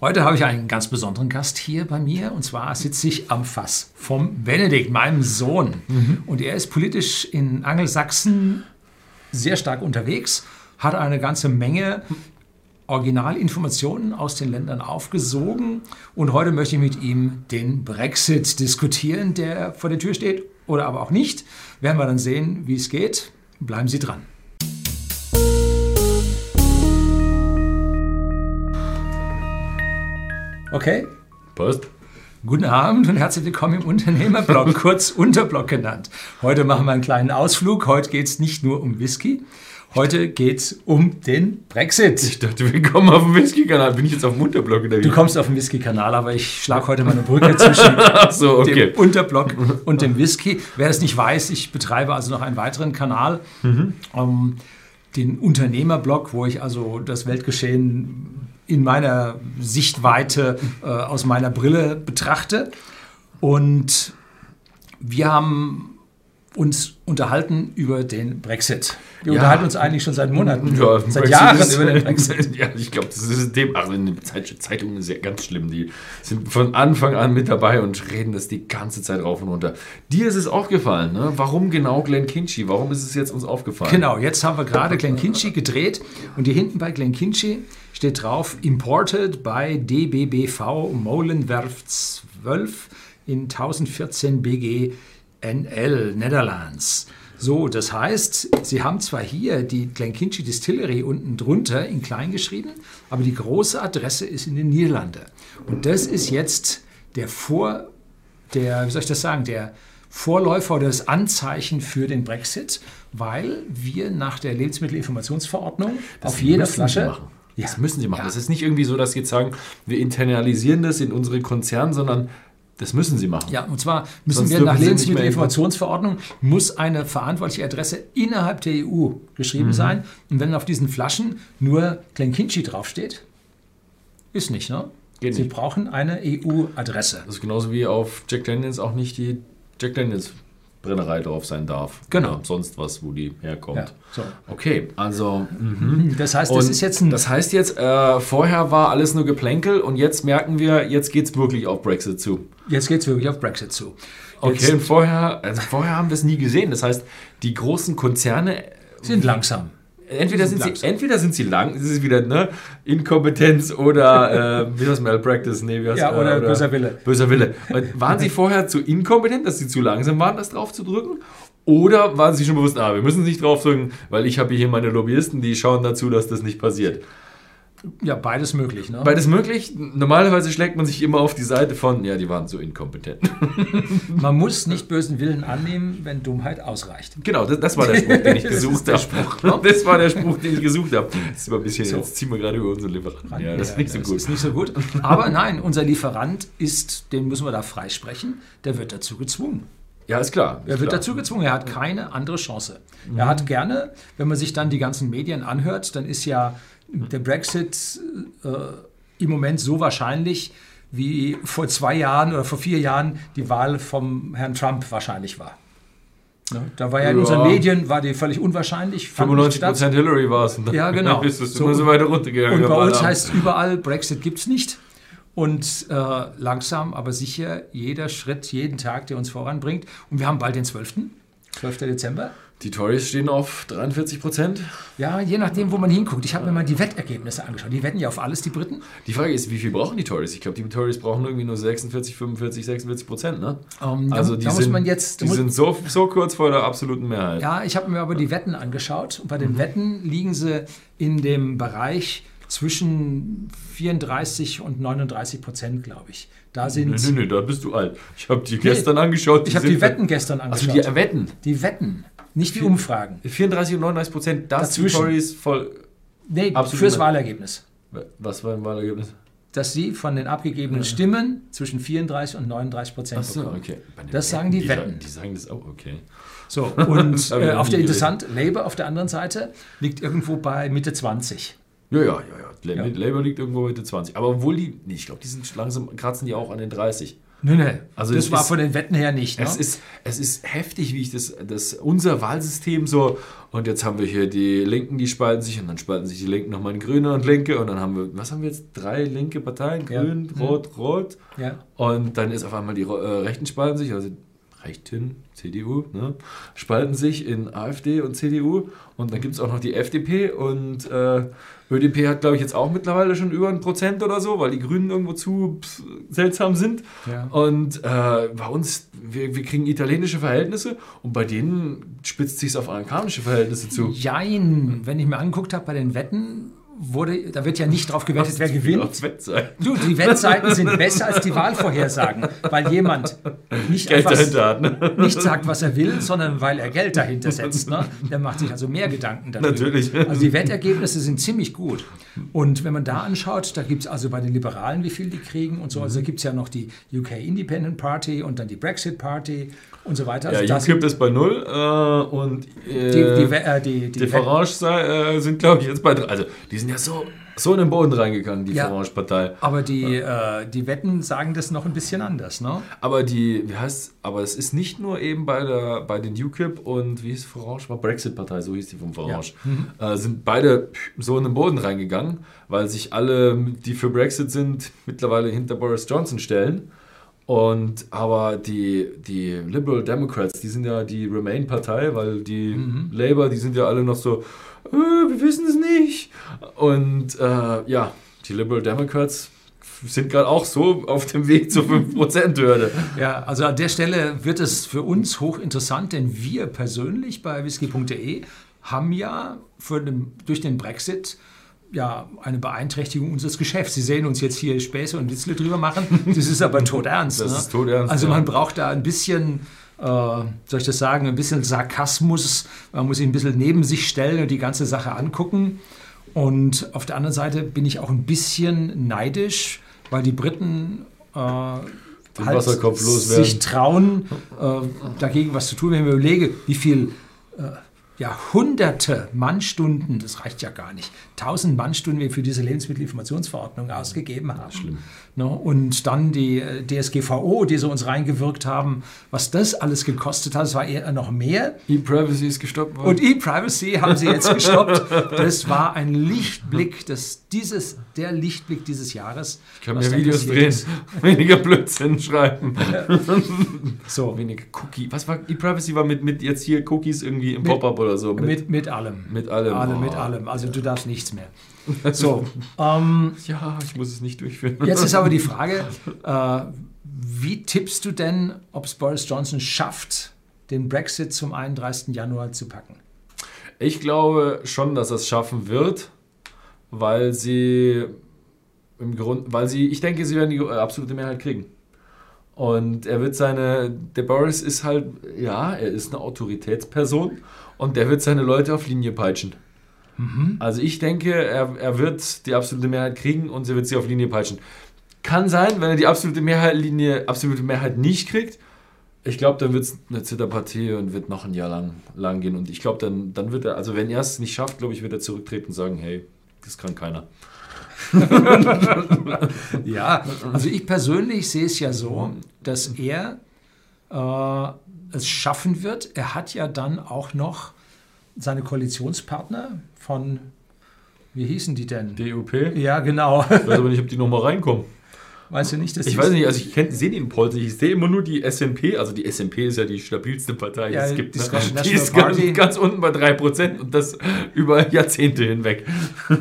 Heute habe ich einen ganz besonderen Gast hier bei mir und zwar sitze ich am Fass vom Benedikt, meinem Sohn. Mhm. Und er ist politisch in Angelsachsen sehr stark unterwegs, hat eine ganze Menge Originalinformationen aus den Ländern aufgesogen und heute möchte ich mit ihm den Brexit diskutieren, der vor der Tür steht oder aber auch nicht. Werden wir dann sehen, wie es geht. Bleiben Sie dran. Okay. Passt. Guten Abend und herzlich willkommen im Unternehmerblog, kurz Unterblog genannt. Heute machen wir einen kleinen Ausflug. Heute geht es nicht nur um Whisky. Heute geht es um den Brexit. Ich dachte, wir kommen auf den Whisky-Kanal. Bin ich jetzt auf dem Unterblog oder wie? Du kommst auf den Whisky-Kanal, aber ich schlage heute mal eine Brücke zwischen so, okay. dem Unterblog und dem Whisky. Wer es nicht weiß, ich betreibe also noch einen weiteren Kanal. Mhm. Um, den Unternehmerblog, wo ich also das Weltgeschehen in meiner Sichtweite äh, aus meiner Brille betrachte. Und wir haben uns unterhalten über den Brexit. Wir ja. unterhalten uns eigentlich schon seit Monaten, ja, seit Brexit Jahren über den Brexit. Ja, ich glaube, das ist dem, also in den Zeitungen ist ja ganz schlimm. Die sind von Anfang an mit dabei und reden das die ganze Zeit rauf und runter. Dir ist es aufgefallen, ne? Warum genau Glen Kinchy? Warum ist es jetzt uns aufgefallen? Genau, jetzt haben wir gerade Glen Kinchy gedreht und hier hinten bei Glen Kinchy steht drauf Imported by DBBV Molenwerf 12 in 1014 BG NL Netherlands. So, das heißt, Sie haben zwar hier die Glenkinchie Distillery unten drunter in klein geschrieben, aber die große Adresse ist in den Niederlanden. Und das ist jetzt der Vor, der, wie soll ich das sagen, der Vorläufer oder das Anzeichen für den Brexit, weil wir nach der Lebensmittelinformationsverordnung das auf jeder Flasche ja, das müssen sie machen. Ja. Das ist nicht irgendwie so, dass sie jetzt sagen, wir internalisieren das in unsere Konzerne, sondern das müssen sie machen. Ja, und zwar müssen Sonst wir nach Lebensmittelinformationsverordnung muss eine verantwortliche Adresse innerhalb der EU geschrieben mhm. sein. Und wenn auf diesen Flaschen nur Glenkinchie draufsteht, ist nicht, ne? Geht sie nicht. brauchen eine EU-Adresse. Das ist genauso wie auf Jack Daniels auch nicht die Jack Daniels Brennerei drauf sein darf. Genau. Sonst was, wo die herkommt. Ja, so. Okay, also. Mhm. Das heißt, das ist jetzt ein. Das heißt jetzt, äh, vorher war alles nur Geplänkel und jetzt merken wir, jetzt geht es wirklich auf Brexit zu. Jetzt geht es wirklich auf Brexit zu. Okay, und vorher, also vorher haben wir es nie gesehen. Das heißt, die großen Konzerne sind langsam entweder sind, sind sie, entweder sind sie lang, das ist wieder ne, Inkompetenz oder äh, wie heißt Malpractice, nee, wie heißt, ja, oder, äh, oder böser Wille. Böser Wille. Und waren sie vorher zu inkompetent, dass sie zu langsam waren, das drauf zu drücken? Oder waren sie schon bewusst, ah, wir müssen es nicht drauf drücken, weil ich habe hier meine Lobbyisten, die schauen dazu, dass das nicht passiert. Ja, beides möglich. Ne? Beides möglich. Normalerweise schlägt man sich immer auf die Seite von, ja, die waren so inkompetent. man muss nicht bösen Willen annehmen, wenn Dummheit ausreicht. Genau, das, das war der Spruch, den ich gesucht habe. Spruch, ne? Das war der Spruch, den ich gesucht habe. Das ist immer ein bisschen, so. jetzt ziehen wir gerade über unseren Lieferanten. Ja, das ja, ist nicht so gut. ist nicht so gut. Aber nein, unser Lieferant ist, den müssen wir da freisprechen, der wird dazu gezwungen. Ja, ist klar. Ist er wird klar. dazu gezwungen, er hat keine andere Chance. Mhm. Er hat gerne, wenn man sich dann die ganzen Medien anhört, dann ist ja der Brexit äh, im Moment so wahrscheinlich, wie vor zwei Jahren oder vor vier Jahren die Wahl vom Herrn Trump wahrscheinlich war. Ja, da war ja in ja. unseren Medien war die völlig unwahrscheinlich. 95 Prozent Hillary war es. Ja, genau. ist es so, so weiter runtergegangen. Und bei uns heißt überall, Brexit gibt es nicht. Und äh, langsam, aber sicher, jeder Schritt, jeden Tag, der uns voranbringt. Und wir haben bald den 12. 12. Dezember. Die Tories stehen auf 43 Prozent. Ja, je nachdem, wo man hinguckt. Ich habe mir mal die Wettergebnisse angeschaut. Die wetten ja auf alles, die Briten. Die Frage ist, wie viel brauchen die Tories? Ich glaube, die Tories brauchen irgendwie nur 46, 45, 46 Prozent. Ne? Um, ähm, also da, die, da sind, jetzt, die sind so, so kurz vor der absoluten Mehrheit. Ja, ich habe mir aber die Wetten angeschaut. Und bei den mhm. Wetten liegen sie in dem Bereich zwischen 34 und 39 Prozent, glaube ich. Da sind. Nee, nee, nee, da bist du alt. Ich habe die nee, gestern angeschaut. Die ich habe die Wetten gestern angeschaut. Also die Wetten? Die Wetten. Nicht die Umfragen. 34 und 39 Prozent, das Dazwischen. die Tories voll. Nee, fürs Wahlergebnis. Was war ein Wahlergebnis? Dass sie von den abgegebenen ja. Stimmen zwischen 34 und 39 Prozent so, bekommen. Okay. Das sagen die, die Wetten. Sagen, die sagen das auch, okay. So, und äh, auf der interessant, Labour auf der anderen Seite liegt irgendwo bei Mitte 20. Ja, ja, ja, ja. ja. Labour liegt irgendwo Mitte 20. Aber obwohl die, nee, ich glaube, die sind langsam, kratzen die auch an den 30. Nee, nee. Also das war ist- von den Wetten her nicht. Ne? Es ist, es ist heftig, wie ich das, das, unser Wahlsystem so, und jetzt haben wir hier die Linken, die spalten sich, und dann spalten sich die Linken nochmal in Grüne und Linke, und dann haben wir, was haben wir jetzt? Drei linke Parteien, Ja. Grün, Mhm. Rot, Rot, ja. und dann ist auf einmal die äh, Rechten spalten sich, also Rechten, CDU, ne, spalten sich in AfD und CDU, und dann gibt es auch noch die FDP, und äh, ÖDP hat, glaube ich, jetzt auch mittlerweile schon über ein Prozent oder so, weil die Grünen irgendwo zu pff, seltsam sind. Ja. Und äh, bei uns, wir, wir kriegen italienische Verhältnisse und bei denen spitzt sich auf amerikanische Verhältnisse zu. Jein, wenn ich mir angeguckt habe bei den Wetten, wurde, da wird ja nicht drauf gewettet, wer gewinnt. Du, die Wettseiten sind besser als die Wahlvorhersagen, weil jemand nicht, Geld dahinter hat, ne? nicht sagt, was er will, sondern weil er Geld dahinter setzt. Ne? Der macht sich also mehr Gedanken darüber. Natürlich. Also die Wettergebnisse sind ziemlich gut. Und wenn man da anschaut, da gibt es also bei den Liberalen, wie viel die kriegen und so. Also gibt es ja noch die UK Independent Party und dann die Brexit Party und so weiter. Also Ja, UKIP ist bei null äh, und äh, die, die, We- äh, die, die, die Farage äh, sind, glaube ich, jetzt bei drei. Also, die sind ja so, so in den Boden reingegangen, die Ja. Farage-Partei. aber die, äh, die Wetten sagen das noch ein bisschen anders, ne? Aber die, wie heißt aber es ist nicht nur eben bei, der, bei den UKIP und wie hieß Farage? War Brexit-Partei, so hieß die vom Farage. Äh, sind beide so in den Boden reingegangen, weil sich alle, die für Brexit sind, mittlerweile hinter Boris Johnson stellen. Und aber die, die Liberal Democrats, die sind ja die Remain-Partei, weil die Labour, die sind ja alle noch so, äh, wir wissen es nicht. Und äh, ja, die Liberal Democrats sind gerade auch so auf dem Weg zur 5%-Hürde. Ja, also an der Stelle wird es für uns hochinteressant, denn wir persönlich bei whisky.de haben ja für den, durch den Brexit ja eine Beeinträchtigung unseres Geschäfts. Sie sehen uns jetzt hier Späße und Witzle drüber machen. Das ist aber todernst. Das ne? ist todernst, Also ja. man braucht da ein bisschen, äh, soll ich das sagen, ein bisschen Sarkasmus. Man muss sich ein bisschen neben sich stellen und die ganze Sache angucken. Und auf der anderen Seite bin ich auch ein bisschen neidisch, weil die Briten äh, loswerden. sich trauen, äh, dagegen was zu tun. Wenn ich mir überlege, wie viel äh, ja, hunderte Mannstunden, das reicht ja gar nicht, tausend Mannstunden wir für diese Lebensmittelinformationsverordnung ausgegeben haben. Schlimm. Ne? Und dann die äh, DSGVO, die sie uns reingewirkt haben, was das alles gekostet hat, das war eher noch mehr. E-Privacy ist gestoppt worden. Und E-Privacy haben sie jetzt gestoppt. Das war ein Lichtblick, das, dieses, der Lichtblick dieses Jahres. ich kann mir Videos drehen, ist. weniger Blödsinn schreiben. So, Weniger Cookie. Was war E-Privacy? War mit, mit jetzt hier Cookies irgendwie im Pop-up oder so? mit, mit allem. mit allem. Alle, Oh. mit allem. Also du darfst nichts mehr. So, ähm, Ja, ich muss es nicht durchführen. jetzt ist aber die Frage, äh, wie tippst du denn, ob es Boris Johnson schafft, den Brexit zum 31. Januar zu packen? Ich glaube schon, dass er es schaffen wird, weil sie im Grund, weil sie, ich denke, sie werden die absolute Mehrheit kriegen. Und er wird seine, der Boris ist halt, ja, er ist eine Autoritätsperson und der wird seine Leute auf Linie peitschen. Also ich denke, er, er wird die absolute Mehrheit kriegen und sie wird sie auf Linie peitschen. Kann sein, wenn er die absolute Mehrheit, Linie, absolute Mehrheit nicht kriegt. Ich glaube, dann wird es eine Zitterpartie und wird noch ein Jahr lang, lang gehen. Und ich glaube, dann, dann wird er, also wenn er es nicht schafft, glaube ich, wird er zurücktreten und sagen, hey, das kann keiner. Ja, also ich persönlich sehe es ja so, dass er äh, es schaffen wird. Er hat ja dann auch noch seine Koalitionspartner von, wie hießen die denn? DUP? Ich Ja, genau. weiß aber nicht, ob die nochmal reinkommen. Weißt du nicht, dass Ich weiß nicht, also ich sehe den Polls nicht. Ich sehe immer nur die SNP. Also die SNP ist ja die stabilste Partei, die Ja, es gibt. die ne? Die ist ganz, ganz unten bei 3% und das über Jahrzehnte hinweg.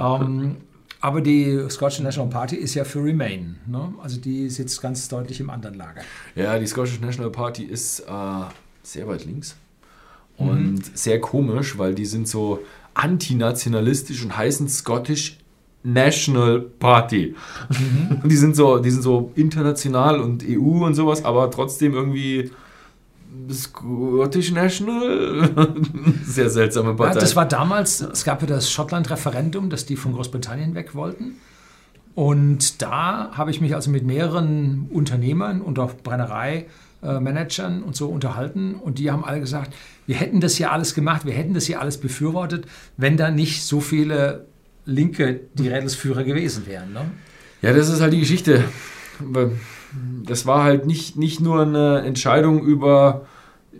Ähm, aber die Scottish National Party ist ja für Remain. Ne? Also die sitzt ganz deutlich im anderen Lager. Ja, die Scottish National Party ist äh, sehr weit links und sehr komisch, weil die sind so antinationalistisch und heißen Scottish National Party. Die sind so, die sind so international und EU und sowas, aber trotzdem irgendwie Scottish National. Sehr seltsame Ja, Partei. das war damals, es gab ja das Schottland-Referendum, dass die von Großbritannien weg wollten. Und da habe ich mich also mit mehreren Unternehmern und auch Brennerei-Managern und so unterhalten. Und die haben alle gesagt, wir hätten das hier alles gemacht, wir hätten das hier alles befürwortet, wenn da nicht so viele Linke die Rädelsführer gewesen wären. Ne? Ja, das ist halt die Geschichte. Das war halt nicht, nicht nur eine Entscheidung über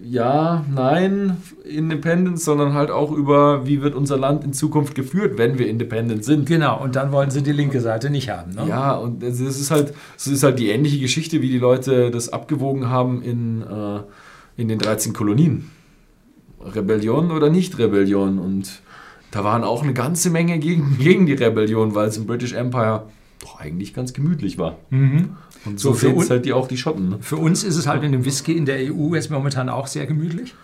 ja, nein, Independence, sondern halt auch über, wie wird unser Land in Zukunft geführt, wenn wir independent sind. Genau, und dann wollen sie die linke Seite nicht haben. Ne? Ja, und es ist halt, es ist halt die ähnliche Geschichte, wie die Leute das abgewogen haben in, äh, in den 13 Kolonien. Rebellion oder nicht Rebellion. Und da waren auch eine ganze Menge gegen, gegen die Rebellion, weil es im British Empire doch eigentlich ganz gemütlich war. Mhm. Und so, So, für sehen es un- halt die auch die Schotten. Ne? Für uns ist es halt in dem Whisky in der EU jetzt momentan auch sehr gemütlich.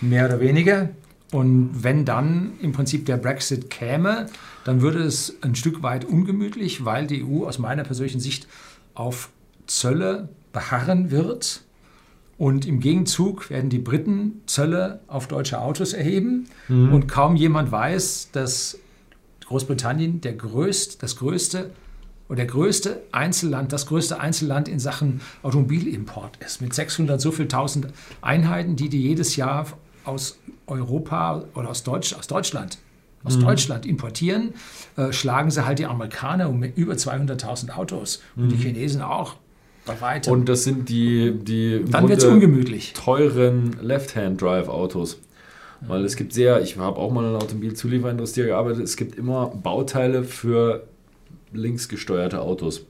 Mehr oder weniger. Und wenn dann im Prinzip der Brexit käme, dann würde es ein Stück weit ungemütlich, weil die EU aus meiner persönlichen Sicht auf Zölle beharren wird. Und im Gegenzug werden die Briten Zölle auf deutsche Autos erheben. Und kaum jemand weiß, dass Großbritannien der größt, das größte oder der größte Einzelland, das größte Einzelland in Sachen Automobilimport ist. Mit 600 so viel tausend Einheiten, die die jedes Jahr aus Europa oder aus, Deutsch, aus Deutschland aus Deutschland importieren, äh, schlagen sie halt die Amerikaner um über 200.000 Autos und die Chinesen auch bei weitem. Und das sind die, die dann wird es Grunde ungemütlich. teuren Left-Hand-Drive-Autos. Weil es gibt sehr, ich habe auch mal in der Automobilzulieferindustrie gearbeitet, es gibt immer Bauteile für linksgesteuerte Autos.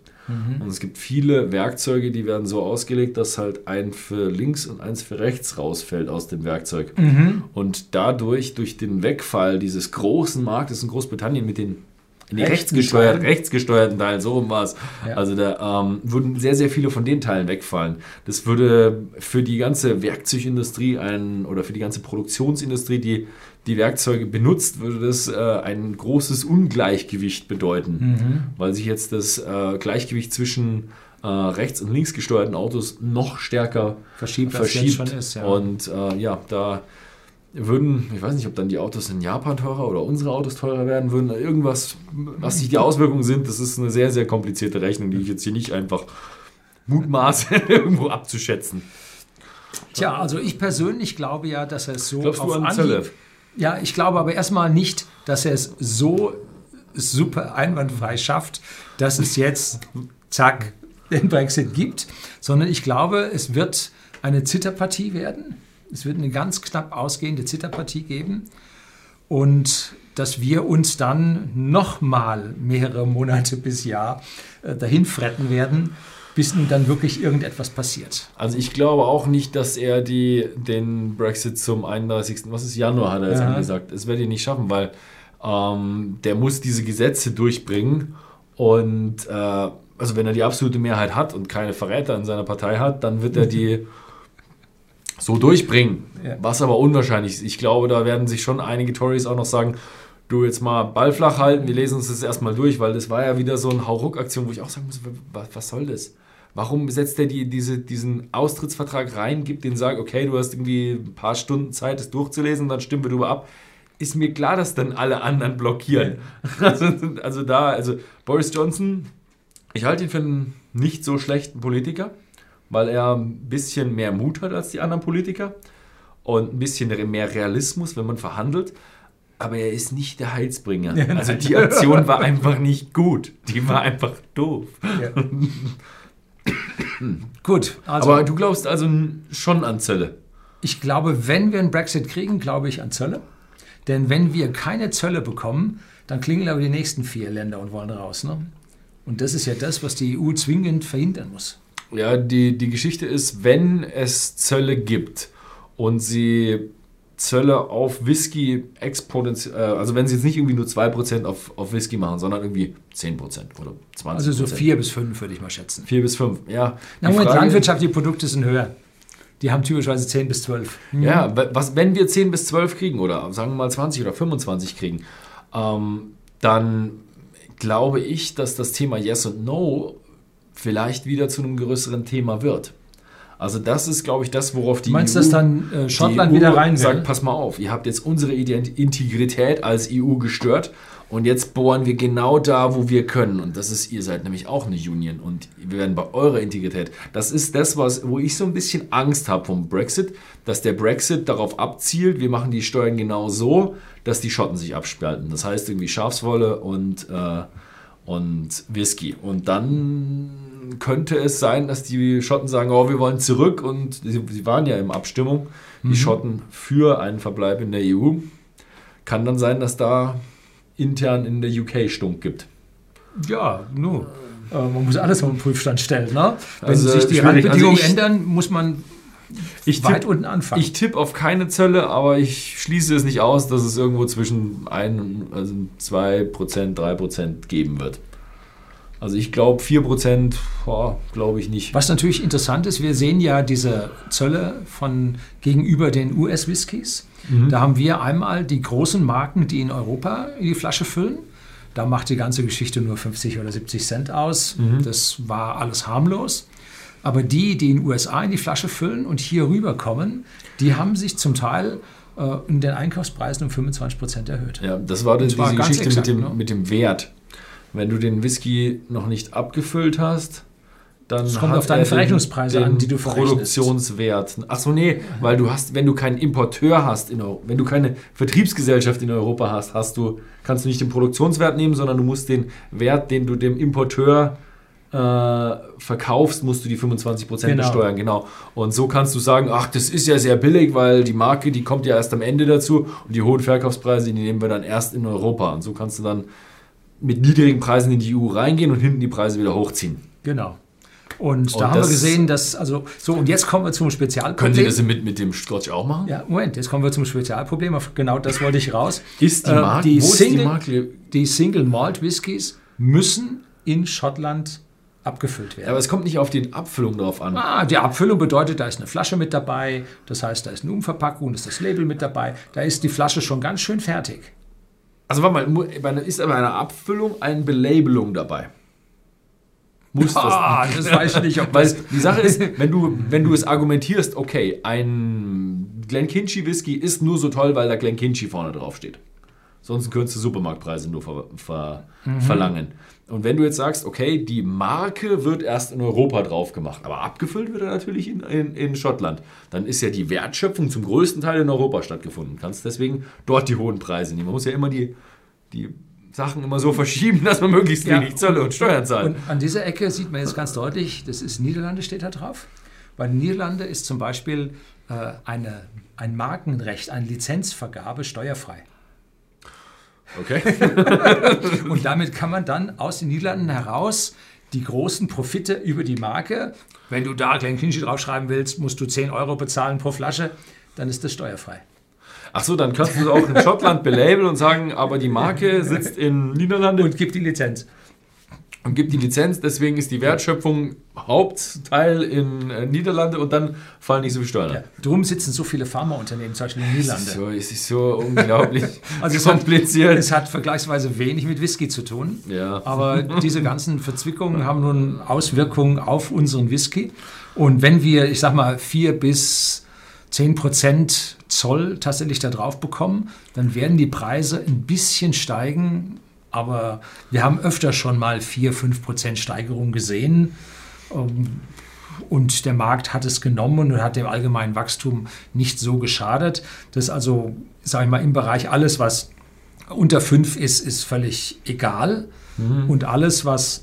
Und es gibt viele Werkzeuge, die werden so ausgelegt, dass halt ein für links und eins für rechts rausfällt aus dem Werkzeug. Und dadurch, durch den Wegfall dieses großen Marktes in Großbritannien mit den in die rechtsgesteuerten, Teilen. rechtsgesteuerten Teilen, so rum war es. Ja. Also da ähm, würden sehr, sehr viele von den Teilen wegfallen. Das würde für die ganze Werkzeugindustrie ein, oder für die ganze Produktionsindustrie, die die Werkzeuge benutzt, würde das äh, ein großes Ungleichgewicht bedeuten, weil sich jetzt das äh, Gleichgewicht zwischen äh, rechts- und links gesteuerten Autos noch stärker Verschiebt, verschiebt. ist, ja. Und äh, ja, da würden, ich weiß nicht, ob dann die Autos in Japan teurer oder unsere Autos teurer werden würden, irgendwas, was sich die Auswirkungen sind, das ist eine sehr, sehr komplizierte Rechnung, die ich jetzt hier nicht einfach mutmaße, irgendwo abzuschätzen. Tja, also ich persönlich glaube ja, dass er es so Glaubst du auf an Anhieb-? Ja, ich glaube aber erstmal nicht, dass er es so super einwandfrei schafft, dass es jetzt, zack, den Brexit gibt, sondern ich glaube, es wird eine Zitterpartie werden. Es wird eine ganz knapp ausgehende Zitterpartie geben und dass wir uns dann nochmal mehrere Monate bis Jahr äh, dahin fretten werden, bis nun dann wirklich irgendetwas passiert. Also ich glaube auch nicht, dass er die, den Brexit zum 31. Was ist Januar, hat er jetzt Ja. angesagt. Das werde ich nicht schaffen, weil ähm, der muss diese Gesetze durchbringen und äh, also wenn er die absolute Mehrheit hat und keine Verräter in seiner Partei hat, dann wird er die so durchbringen. Ja. Was aber unwahrscheinlich ist. Ich glaube, da werden sich schon einige Tories auch noch sagen, du jetzt mal Ball flach halten, wir lesen uns das erstmal durch, weil das war ja wieder so eine Hauruck-Aktion, wo ich auch sagen muss, was, was soll das? Warum setzt er die, diese, diesen Austrittsvertrag rein, gibt den sagt, okay, du hast irgendwie ein paar Stunden Zeit, das durchzulesen, dann stimmen wir darüber ab. Ist mir klar, dass dann alle anderen blockieren. Also, also da, also Boris Johnson, ich halte ihn für einen nicht so schlechten Politiker, weil er ein bisschen mehr Mut hat als die anderen Politiker und ein bisschen mehr Realismus, wenn man verhandelt. Aber er ist nicht der Heilsbringer. Ja, also die Aktion war einfach nicht gut. Die war einfach doof. Gut, also Aber du glaubst also schon an Zölle. Ich glaube, wenn wir einen Brexit kriegen, glaube ich an Zölle. Denn wenn wir keine Zölle bekommen, dann klingeln aber die nächsten vier Länder und wollen raus. Ne? Und das ist ja das, was die EU zwingend verhindern muss. Ja, die, die Geschichte ist, wenn es Zölle gibt und sie Zölle auf Whisky exponentiell, äh, also wenn sie jetzt nicht irgendwie nur 2% auf, auf Whisky machen, sondern irgendwie 10% oder 20%. Also so vier bis fünf würde ich mal schätzen. 4 bis 5, ja. Na, Die Moment, Frage- landwirtschaftliche Produkte sind höher. Die haben typischerweise 10 bis 12. Ja, wa- was, wenn wir 10 bis 12 kriegen oder sagen wir mal 20 oder 25 kriegen, ähm, dann glaube ich, dass das Thema Yes und No vielleicht wieder zu einem größeren Thema wird. Also das ist, glaube ich, das, worauf die Du meinst, EU, dass dann äh, Schottland EU wieder rein will? sagt, pass mal auf, ihr habt jetzt unsere Ident- Integrität als EU gestört und jetzt bohren wir genau da, wo wir können. Und das ist, ihr seid nämlich auch eine Union und wir werden bei eurer Integrität. Das ist das, was, wo ich so ein bisschen Angst habe vom Brexit, dass der Brexit darauf abzielt, wir machen die Steuern genau so, dass die Schotten sich abspalten. Das heißt irgendwie Schafswolle und, äh, und Whisky. Und dann könnte es sein, dass die Schotten sagen, oh, wir wollen zurück und sie, sie waren ja in Abstimmung, die Mhm. Schotten für einen Verbleib in der EU. Kann dann sein, dass da intern in der UK Stunk gibt. Ja, nur. Äh, man muss alles auf den Prüfstand stellen. Ne? Wenn Also, sich die schwierig. Randbedingungen Also ändern, muss man Ich weit tipp- unten anfangen. Ich tippe auf keine Zölle, aber ich schließe es nicht aus, dass es irgendwo zwischen 1, also 2%, 3% geben wird. Also ich glaube 4%, boah, glaube ich nicht. Was natürlich interessant ist, wir sehen ja diese Zölle von gegenüber den US-Whiskys. Mhm. Da haben wir einmal die großen Marken, die in Europa in die Flasche füllen. Da macht die ganze Geschichte nur 50 oder 70 Cent aus. Mhm. Das war alles harmlos. Aber die, die in den USA in die Flasche füllen und hier rüberkommen, die haben sich zum Teil äh, in den Einkaufspreisen um 25 Prozent erhöht. Ja, das war zwar diese Geschichte exakt, mit, dem, ne? mit dem Wert. Wenn du den Whisky noch nicht abgefüllt hast, dann Es kommt auf deine er den- Verrechnungspreise den an, die du verrechnest. Produktionswert. Ach so, nee, weil du hast, wenn du keinen Importeur hast, in Europa, wenn du keine Vertriebsgesellschaft in Europa hast, hast du, kannst du nicht den Produktionswert nehmen, sondern du musst den Wert, den du dem Importeur äh, verkaufst, musst du die 25% Genau. besteuern, genau. Und so kannst du sagen, ach, das ist ja sehr billig, weil die Marke, die kommt ja erst am Ende dazu und die hohen Verkaufspreise, die nehmen wir dann erst in Europa. Und so kannst du dann mit niedrigen Preisen in die EU reingehen und hinten die Preise wieder hochziehen. Genau. Und, Und da haben wir gesehen, dass, also, so, und jetzt kommen wir zum Spezialproblem. Können Sie das mit, mit dem Scotch auch machen? Ja, Moment, jetzt kommen wir zum Spezialproblem. Auf genau das wollte ich raus. Ist die Äh, Marke, die wo ist Single- die Marke? Die Single Malt Whiskys müssen in Schottland abgefüllt Ja, werden. aber es kommt nicht auf die Abfüllung drauf an. Ah, die Abfüllung bedeutet, da ist eine Flasche mit dabei. Das heißt, da ist eine Umverpackung, ist das Label mit dabei. Da ist die Flasche schon ganz schön fertig. Also warte mal, ist aber bei einer Abfüllung eine Belabelung dabei? Muss Ah, das weiß ich nicht, ob Weil das. die Sache ist, wenn du, wenn du es argumentierst, okay, ein Glenkinchie Whisky ist nur so toll, weil da Glenkinchie vorne drauf steht. Sonst könntest du Supermarktpreise nur ver, ver, Mhm. verlangen. Und wenn du jetzt sagst, okay, die Marke wird erst in Europa drauf gemacht, aber abgefüllt wird er natürlich in, in, in Schottland, dann ist ja die Wertschöpfung zum größten Teil in Europa stattgefunden. Kannst deswegen dort die hohen Preise nehmen. Man muss ja immer die, die Sachen immer so verschieben, dass man möglichst Ja. wenig Zölle und Steuern zahlt. Und an dieser Ecke sieht man jetzt ganz deutlich, das ist Niederlande, steht da drauf. Bei Niederlande ist zum Beispiel äh, eine, ein Markenrecht, eine Lizenzvergabe steuerfrei. Okay. Und damit kann man dann aus den Niederlanden heraus die großen Profite über die Marke, wenn du da Glenkinchie draufschreiben willst, musst du 10 Euro bezahlen pro Flasche, dann ist das steuerfrei. Ach so, dann kannst du es auch in Schottland belabeln und sagen, aber die Marke sitzt in Niederlande Und gib die Lizenz. Und gibt die Lizenz, deswegen ist die Wertschöpfung Hauptteil in äh, Niederlande und dann fallen nicht so viel Steuern. Ja. Drum sitzen so viele Pharmaunternehmen, zum Beispiel in den Es Niederlande. ist so, es ist so unglaublich Also es hat, kompliziert. es hat vergleichsweise wenig mit Whisky zu tun. Ja. Aber diese ganzen Verzwickungen haben nun Auswirkungen auf unseren Whisky. Und wenn wir, ich sag mal, vier bis zehn Prozent Zoll tatsächlich da drauf bekommen, dann werden die Preise ein bisschen steigen. Aber wir haben öfter schon mal vier, fünf Prozent Steigerung gesehen. Ähm, Und der Markt hat es genommen und hat dem allgemeinen Wachstum nicht so geschadet. Das ist also, sage ich mal, im Bereich alles, was unter 5 ist, ist völlig egal. Und alles, was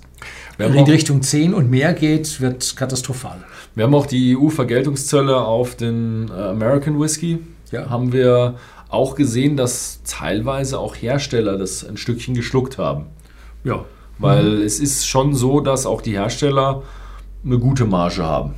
in auch- Richtung 10 und mehr geht, wird katastrophal. Wir haben auch die EU-Vergeltungszölle auf den äh, American Whisky. Ja. Haben wir auch gesehen, dass teilweise auch Hersteller das ein Stückchen geschluckt haben. Ja. Weil es ist schon so, dass auch die Hersteller eine gute Marge haben.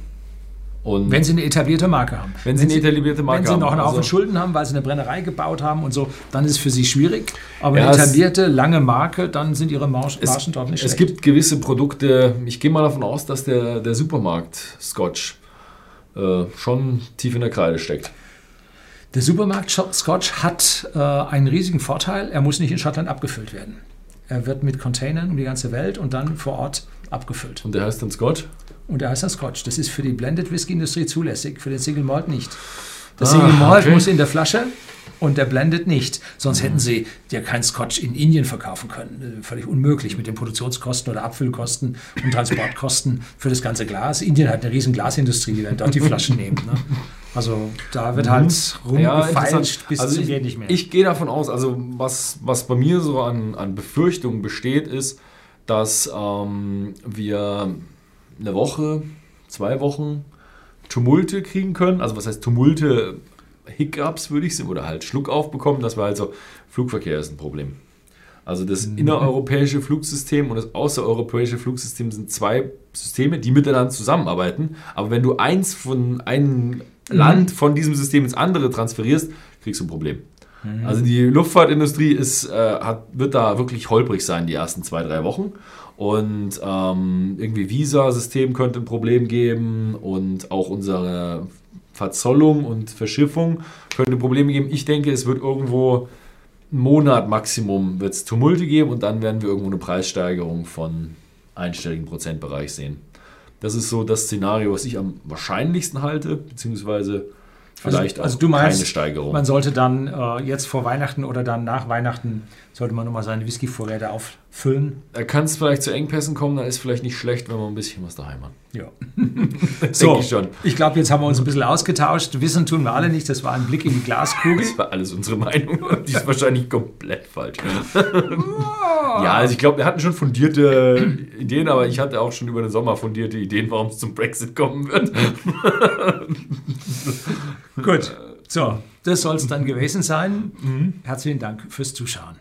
Und Wenn sie eine etablierte Marke haben. Wenn sie eine etablierte Marke Wenn sie haben, noch einen Haufen also- Schulden haben, weil sie eine Brennerei gebaut haben und so, dann ist es für sie schwierig. Aber Ja, eine es- etablierte, lange Marke, dann sind ihre Margen, es, dort nicht es schlecht. gibt gewisse Produkte, ich gehe mal davon aus, dass der, der Supermarkt Scotch äh, schon tief in der Kreide steckt. Der Supermarkt Scotch hat äh, einen riesigen Vorteil. Er muss nicht in Schottland abgefüllt werden. Er wird mit Containern um die ganze Welt und dann vor Ort abgefüllt. Und der heißt dann Scotch? Und er heißt dann Scotch. Das ist für die Blended Whisky Industrie zulässig, für den Single Malt nicht. Der Ah, Single Malt okay. muss in der Flasche und der Blended nicht. Sonst hätten sie ja keinen Scotch in Indien verkaufen können. Äh, Völlig unmöglich mit den Produktionskosten oder Abfüllkosten und Transportkosten für das ganze Glas. Indien hat eine riesen Glasindustrie, die dann dort die Flaschen nehmen. Ne? Also da wird halt rumgefeilscht interessant. bis also zum ich, nicht mehr. Ich gehe davon aus, also was, was bei mir so an, an Befürchtungen besteht, ist, dass ähm, wir eine Woche, zwei Wochen Tumulte kriegen können. Also was heißt Tumulte? Hiccups würde ich sagen, oder halt Schluckauf bekommen. Das war also, Flugverkehr ist ein Problem. Also das Mhm. innereuropäische Flugsystem und das außereuropäische Flugsystem sind zwei Systeme, die miteinander zusammenarbeiten. Aber wenn du eins von einem Land von diesem System ins andere transferierst, kriegst du ein Problem. Also die Luftfahrtindustrie ist, äh, hat, wird da wirklich holprig sein die ersten zwei, drei Wochen. Und ähm, irgendwie Visa-System könnte ein Problem geben und auch unsere Verzollung und Verschiffung könnte Probleme geben. Ich denke, es wird irgendwo einen Monat Maximum wird es Tumulte geben und dann werden wir irgendwo eine Preissteigerung von einstelligen Prozentbereich sehen. Das ist so das Szenario, was ich am wahrscheinlichsten halte, beziehungsweise vielleicht also auch du meinst, keine Steigerung. Man sollte dann äh, jetzt vor Weihnachten oder dann nach Weihnachten, sollte man nochmal seine Whiskyvorräte auffüllen. Da kann es vielleicht zu Engpässen kommen, da ist vielleicht nicht schlecht, wenn man ein bisschen was daheim hat. Ja. Denke ich schon. Ich glaube, jetzt haben wir uns ein bisschen ausgetauscht. Wissen tun wir alle nicht. Das war ein Blick in die Glaskugel. Das war alles unsere Meinung. Die ist wahrscheinlich komplett falsch. ja, also ich glaube, wir hatten schon fundierte Ideen, aber ich hatte auch schon über den Sommer fundierte Ideen, warum es zum Brexit kommen wird. Gut. So, das soll es dann gewesen sein. Herzlichen Dank fürs Zuschauen.